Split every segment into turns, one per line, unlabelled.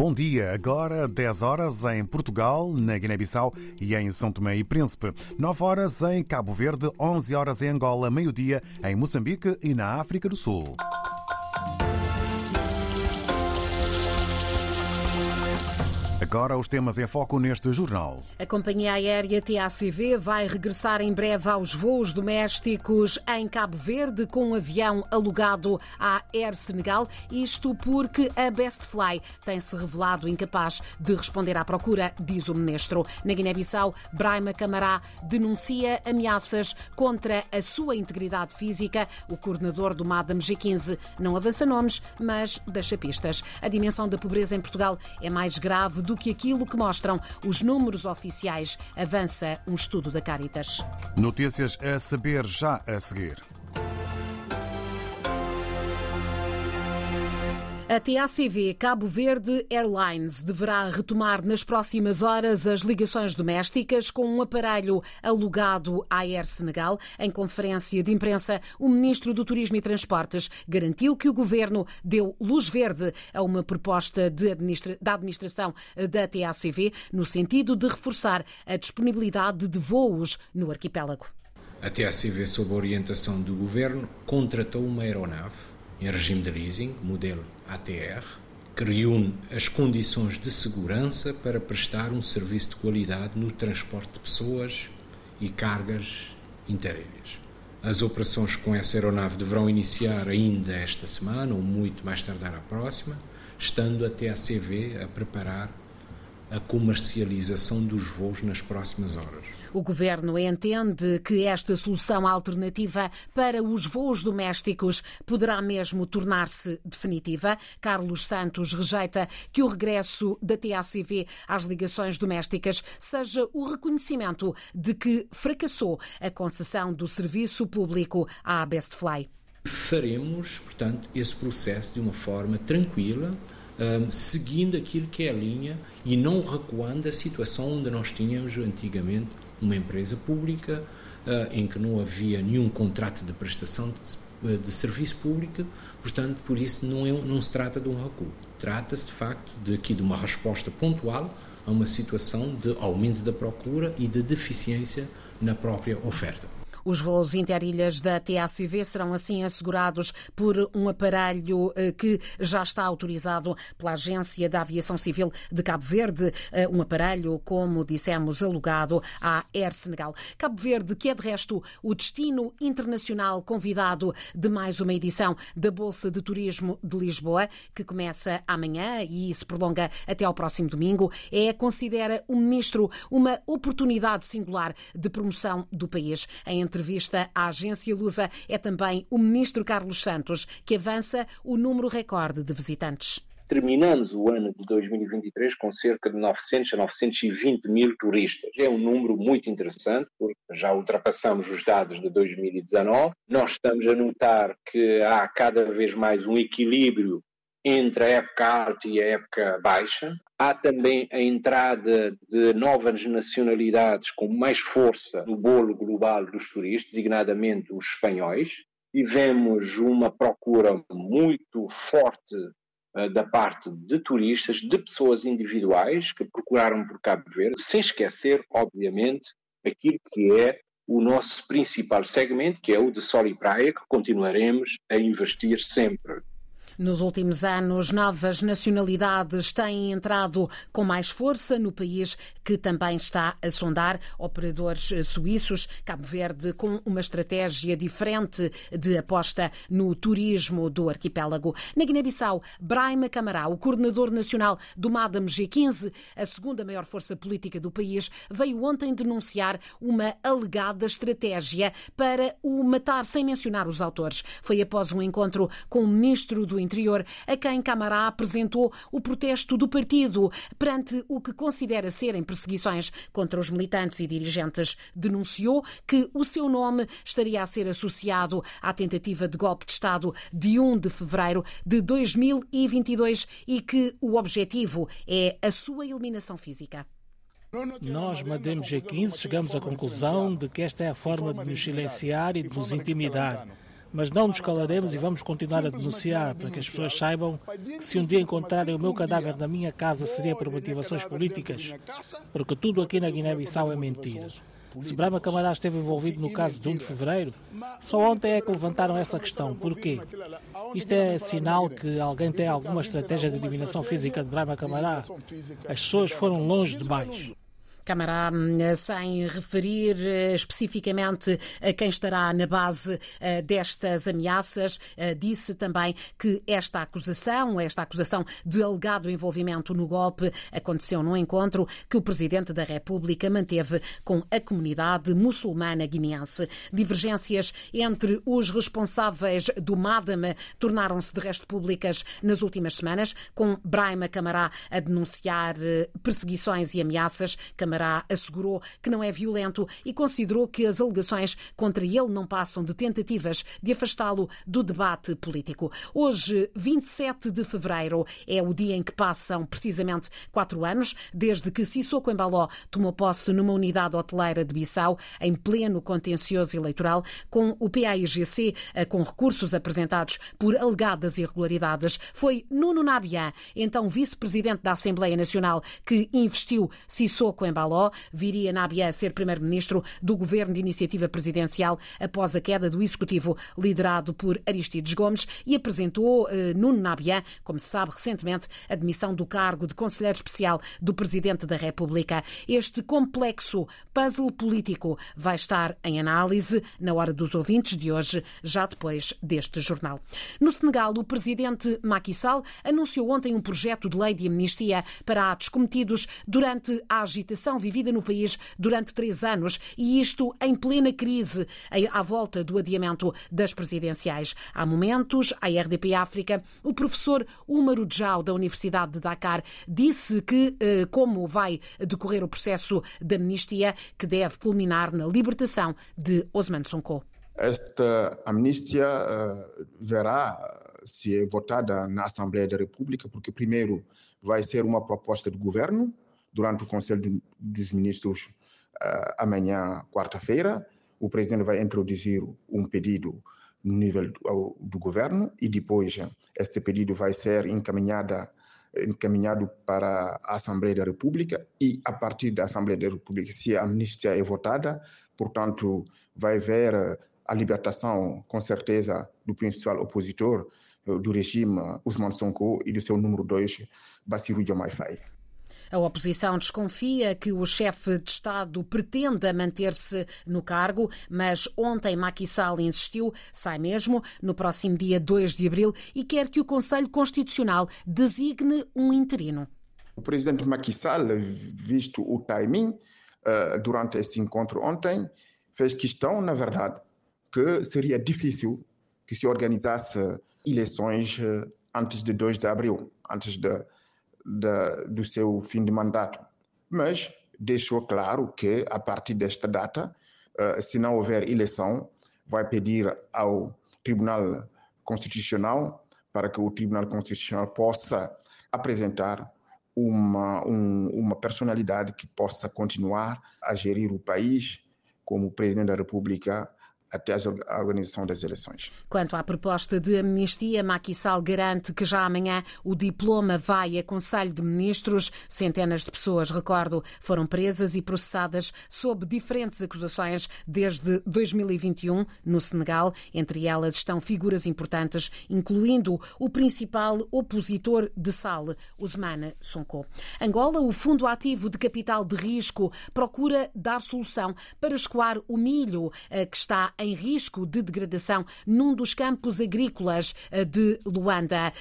Bom dia, agora 10 horas em Portugal, na Guiné-Bissau e em São Tomé e Príncipe, 9 horas em Cabo Verde, 11 horas em Angola, meio-dia em Moçambique e na África do Sul. Agora os temas em foco neste jornal.
A companhia aérea TACV vai regressar em breve aos voos domésticos em Cabo Verde com um avião alugado à Air Senegal. Isto porque a Best Fly tem-se revelado incapaz de responder à procura, diz o ministro. Na Guiné-Bissau, Braima Camará denuncia ameaças contra a sua integridade física. O coordenador do MADAM G15 não avança nomes, mas deixa pistas. A dimensão da pobreza em Portugal é mais grave do que aquilo que mostram os números oficiais, avança um estudo da Caritas.
Notícias a saber já a seguir.
A TACV Cabo Verde Airlines deverá retomar nas próximas horas as ligações domésticas com um aparelho alugado à Air Senegal. Em conferência de imprensa, o ministro do Turismo e Transportes garantiu que o governo deu luz verde a uma proposta administra... da administração da TACV no sentido de reforçar a disponibilidade de voos no arquipélago.
A TACV, sob a orientação do governo, contratou uma aeronave em regime de leasing, modelo ATR, que reúne as condições de segurança para prestar um serviço de qualidade no transporte de pessoas e cargas interilhas. As operações com essa aeronave deverão iniciar ainda esta semana ou muito mais tardar a próxima, estando a TACV a preparar a comercialização dos voos nas próximas horas.
O governo entende que esta solução alternativa para os voos domésticos poderá mesmo tornar-se definitiva. Carlos Santos rejeita que o regresso da TACV às ligações domésticas seja o reconhecimento de que fracassou a concessão do serviço público à Bestfly.
Faremos, portanto, esse processo de uma forma tranquila, um, seguindo aquilo que é a linha e não recuando a situação onde nós tínhamos antigamente uma empresa pública uh, em que não havia nenhum contrato de prestação de, de serviço público, portanto, por isso não, é, não se trata de um recuo. Trata-se, de facto, de, aqui de uma resposta pontual a uma situação de aumento da procura e de deficiência na própria oferta.
Os voos interilhas da TACV serão assim assegurados por um aparelho eh, que já está autorizado pela Agência da Aviação Civil de Cabo Verde, eh, um aparelho, como dissemos, alugado à Air Senegal. Cabo Verde, que é de resto o destino internacional convidado de mais uma edição da Bolsa de Turismo de Lisboa, que começa amanhã e se prolonga até ao próximo domingo, é, considera o ministro, uma oportunidade singular de promoção do país. Em entrevista à agência Lusa é também o ministro Carlos Santos, que avança o número recorde de visitantes.
Terminamos o ano de 2023 com cerca de 900 a 920 mil turistas. É um número muito interessante, porque já ultrapassamos os dados de 2019. Nós estamos a notar que há cada vez mais um equilíbrio entre a época alta e a época baixa. Há também a entrada de novas nacionalidades com mais força no bolo global dos turistas, designadamente os espanhóis. Tivemos uma procura muito forte uh, da parte de turistas, de pessoas individuais que procuraram por Cabo Verde, sem esquecer, obviamente, aquilo que é o nosso principal segmento, que é o de sol e praia, que continuaremos a investir sempre.
Nos últimos anos, novas nacionalidades têm entrado com mais força no país, que também está a sondar operadores suíços. Cabo Verde, com uma estratégia diferente de aposta no turismo do arquipélago. Na Guiné-Bissau, Braima Camará, o coordenador nacional do MADAM G15, a segunda maior força política do país, veio ontem denunciar uma alegada estratégia para o matar sem mencionar os autores. Foi após um encontro com o ministro do Interior, a quem Camará apresentou o protesto do partido perante o que considera serem perseguições contra os militantes e dirigentes. Denunciou que o seu nome estaria a ser associado à tentativa de golpe de Estado de 1 de fevereiro de 2022 e que o objetivo é a sua eliminação física.
Nós, Madame G15, chegamos à conclusão de que esta é a forma de nos silenciar e de nos intimidar Mas não nos calaremos e vamos continuar a denunciar para que as pessoas saibam que se um dia encontrarem o meu cadáver na minha casa seria por motivações políticas, porque tudo aqui na Guiné-Bissau é mentira. Se Brahma Camará esteve envolvido no caso de 1 de fevereiro, só ontem é que levantaram essa questão. Porquê? Isto é sinal que alguém tem alguma estratégia de eliminação física de Brahma Camará? As pessoas foram longe demais.
Câmara, hum, sem referir eh, especificamente a quem estará na base eh, destas ameaças, eh, disse também que esta acusação, esta acusação de alegado envolvimento no golpe, aconteceu num encontro que o Presidente da República manteve com a comunidade muçulmana guineense. Divergências entre os responsáveis do MADAM tornaram-se de resto públicas nas últimas semanas, com Brahma Camará a denunciar perseguições e ameaças. Camará assegurou que não é violento e considerou que as alegações contra ele não passam de tentativas de afastá-lo do debate político. Hoje, 27 de fevereiro, é o dia em que passam precisamente quatro anos desde que Sissoko Embaló tomou posse numa unidade hoteleira de Bissau, em pleno contencioso eleitoral, com o PAIGC eh, com recursos apresentados por alegadas irregularidades. Foi Nuno Nabian, então vice-presidente da Assembleia Nacional, que investiu Sissoko Embaló Viria Nabia a ser primeiro-ministro do governo de iniciativa presidencial após a queda do executivo liderado por Aristides Gomes e apresentou eh, Nuno Nabia, como se sabe recentemente, a demissão do cargo de conselheiro especial do presidente da República. Este complexo puzzle político vai estar em análise na hora dos ouvintes de hoje, já depois deste jornal. No Senegal, o presidente Macky Sall anunciou ontem um projeto de lei de amnistia para atos cometidos durante a agitação vivida no país durante três anos e isto em plena crise à volta do adiamento das presidenciais. Há momentos, a RDP África, o professor Umaru Djau, da Universidade de Dakar, disse que, eh, como vai decorrer o processo de amnistia, que deve culminar na libertação de Osman Sonko.
Esta amnistia uh, verá se é votada na Assembleia da República, porque primeiro vai ser uma proposta de governo, durante o Conselho dos Ministros uh, amanhã, quarta-feira. O presidente vai introduzir um pedido no nível do, do governo e depois este pedido vai ser encaminhada encaminhado para a Assembleia da República e a partir da Assembleia da República, se a amnistia é votada, portanto, vai haver a libertação, com certeza, do principal opositor do regime, Usman Sonko, e do seu número dois, Bassirou Diomaye Faye.
A oposição desconfia que o chefe de Estado pretenda manter-se no cargo, mas ontem Macky Sall insistiu, sai mesmo, no próximo dia 2 de abril, e quer que o Conselho Constitucional designe um interino.
O presidente Macky Sall, visto o timing eh, durante esse encontro ontem, fez questão, na verdade, que seria difícil que se organizasse eleições eh, antes de 2 de abril, antes de da, do seu fim de mandato. Mas deixou claro que, a partir desta data, uh, se não houver eleição, vai pedir ao Tribunal Constitucional para que o Tribunal Constitucional possa apresentar uma, um, uma personalidade que possa continuar a gerir o país como Presidente da República até a organização das eleições.
Quanto à proposta de amnistia, Macky Sall garante que já amanhã o diploma vai a Conselho de Ministros. Centenas de pessoas, recordo, foram presas e processadas sob diferentes acusações desde 2021 no Senegal. Entre elas estão figuras importantes, incluindo o principal opositor de Sall, Ousmane Sonko. Angola, o Fundo Ativo de Capital de Risco, procura dar solução para escoar o milho eh, que está em risco de degradação num dos campos agrícolas eh, de Luanda.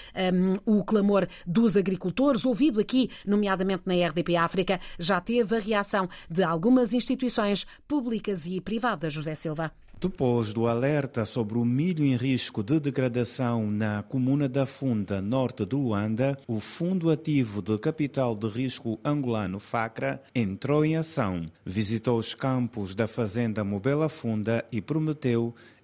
O clamor dos agricultores, ouvido aqui, nomeadamente na RDP África, já teve a reação de algumas instituições públicas e privadas. José Silva.
Depois do alerta sobre o milho em risco de degradação na comuna da Funda, norte de Luanda, o Fundo Ativo de Capital de Risco Angolano FACRA entrou em ação, visitou os campos da fazenda Mobela Funda e prometeu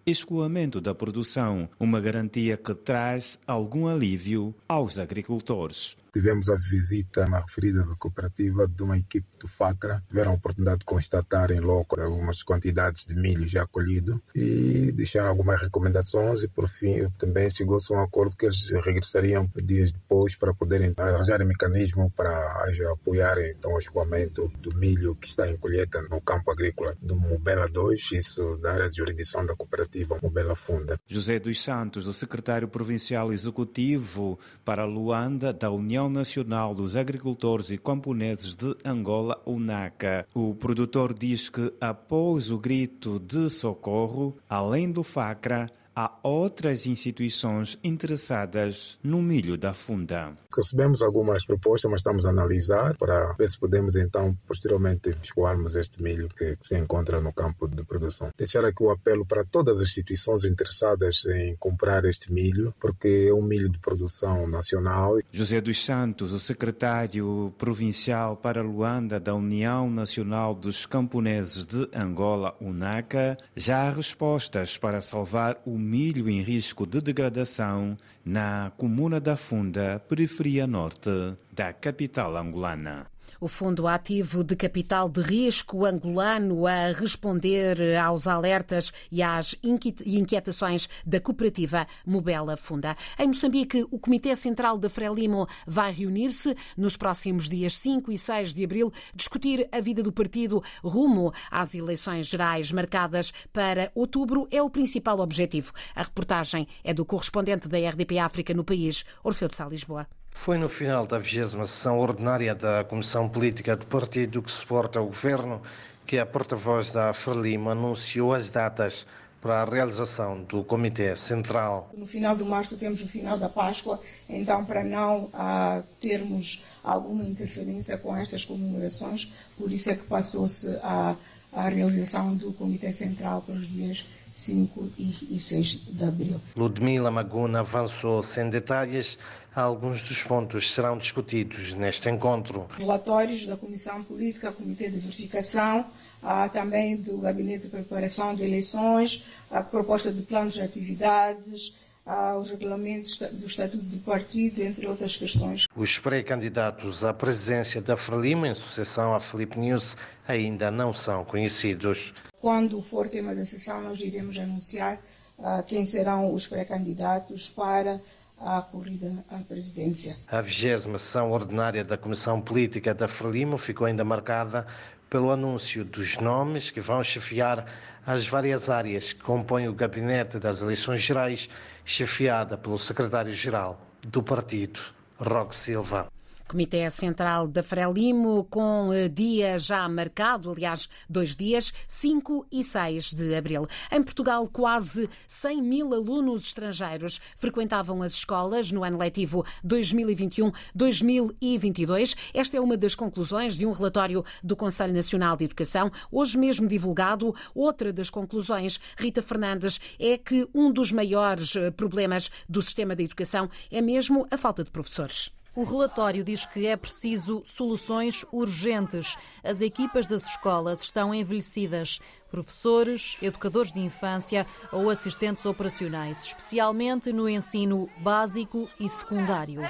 escoamento da produção, uma garantia que traz algum alívio aos agricultores.
Tivemos a visita na referida da cooperativa de uma equipe do FACRA, tiveram a oportunidade de constatar em loco algumas quantidades de milho já colhido e deixaram algumas recomendações e por fim também chegou-se a um acordo que eles regressariam dias depois para poderem arranjar um mecanismo para apoiar então o escoamento do milho que está em colheita no campo agrícola do Mobela 2, isso da área de jurisdição da cooperativa Mobela Funda.
José dos Santos, o secretário provincial executivo para Luanda da União Nacional dos Agricultores e Camponeses de Angola, UNACA. O produtor diz que após o grito de socorro, além do FACRA, há outras instituições interessadas no milho da funda.
Recebemos algumas propostas, mas estamos a analisar para ver se podemos então posteriormente escoarmos este milho que se encontra no campo de produção. Deixar aqui o apelo para todas as instituições interessadas em comprar este milho, porque é um milho de produção nacional.
José dos Santos, o secretário provincial para Luanda da União Nacional dos Camponeses de Angola, UNACA, já há respostas para salvar o milho em risco de degradação na comuna da Funda, periferia norte da capital angolana
o Fundo Ativo de Capital de Risco angolano a responder aos alertas e às inquietações da cooperativa Mobela Funda. Em Moçambique, o Comitê Central da Frelimo vai reunir-se nos próximos dias 5 e 6 de abril, discutir a vida do partido rumo às eleições gerais marcadas para outubro é o principal objetivo. A reportagem é do correspondente da RDP África no país, Orfeu de Sá Lisboa.
Foi no final da 20 sessão ordinária da Comissão Política do partido que suporta o governo que a porta-voz da Frelimo anunciou as datas para a realização do Comitê Central.
No final de março temos o final da Páscoa, então para não ah, termos alguma interferência com estas comemorações, por isso é que passou-se a, a realização do Comitê Central para os dias 5 e 6 de abril.
Ludmila Maguna avançou sem detalhes Alguns dos pontos serão discutidos neste encontro.
Relatórios da Comissão Política, Comitê de Verificação, ah, também do Gabinete de Preparação de Eleições, a proposta de planos de atividades, ah, os regulamentos do Estatuto do Partido, entre outras questões.
Os pré-candidatos à presidência da Frelimo, em sucessão a Felipe News, ainda não são conhecidos.
Quando for tema da sessão, nós iremos anunciar ah, quem serão os pré-candidatos para à corrida à presidência.
A vigésima sessão ordinária da Comissão Política da Frelimo ficou ainda marcada pelo anúncio dos nomes que vão chefiar as várias áreas que compõem o gabinete das eleições gerais, chefiada pelo secretário-geral do partido, Roque Silva.
Comitê Central da Frelimo, com eh, dia já marcado, aliás, dois dias, 5 e 6 de abril. Em Portugal, quase 100 mil alunos estrangeiros frequentavam as escolas no ano letivo 2021-2022. Esta é uma das conclusões de um relatório do Conselho Nacional de Educação, hoje mesmo divulgado. Outra das conclusões, Rita Fernandes, é que um dos maiores eh, problemas do sistema da educação é mesmo a falta de professores.
O relatório diz que é preciso soluções urgentes. As equipas das escolas estão envelhecidas. Professores, educadores de infância ou assistentes operacionais, especialmente no ensino básico e secundário.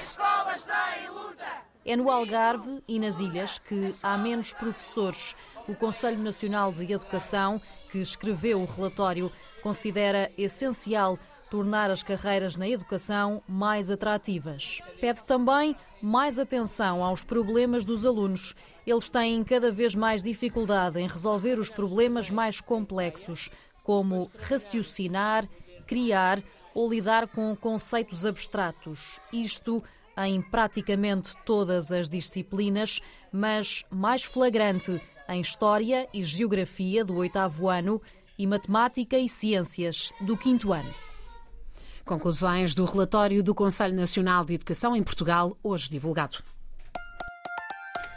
É no Algarve e nas ilhas que há menos professores. O Conselho Nacional de Educação, que escreveu o relatório, considera essencial tornar as carreiras na educação mais atrativas. Pede também mais atenção aos problemas dos alunos. Eles têm cada vez mais dificuldade em resolver os problemas mais complexos, como raciocinar, criar ou lidar com conceitos abstratos. Isto em praticamente todas as disciplinas, mas mais flagrante em História e Geografia do oitavo ano e Matemática e Ciências do quinto ano.
Conclusões do relatório do Conselho Nacional de Educação em Portugal, hoje divulgado.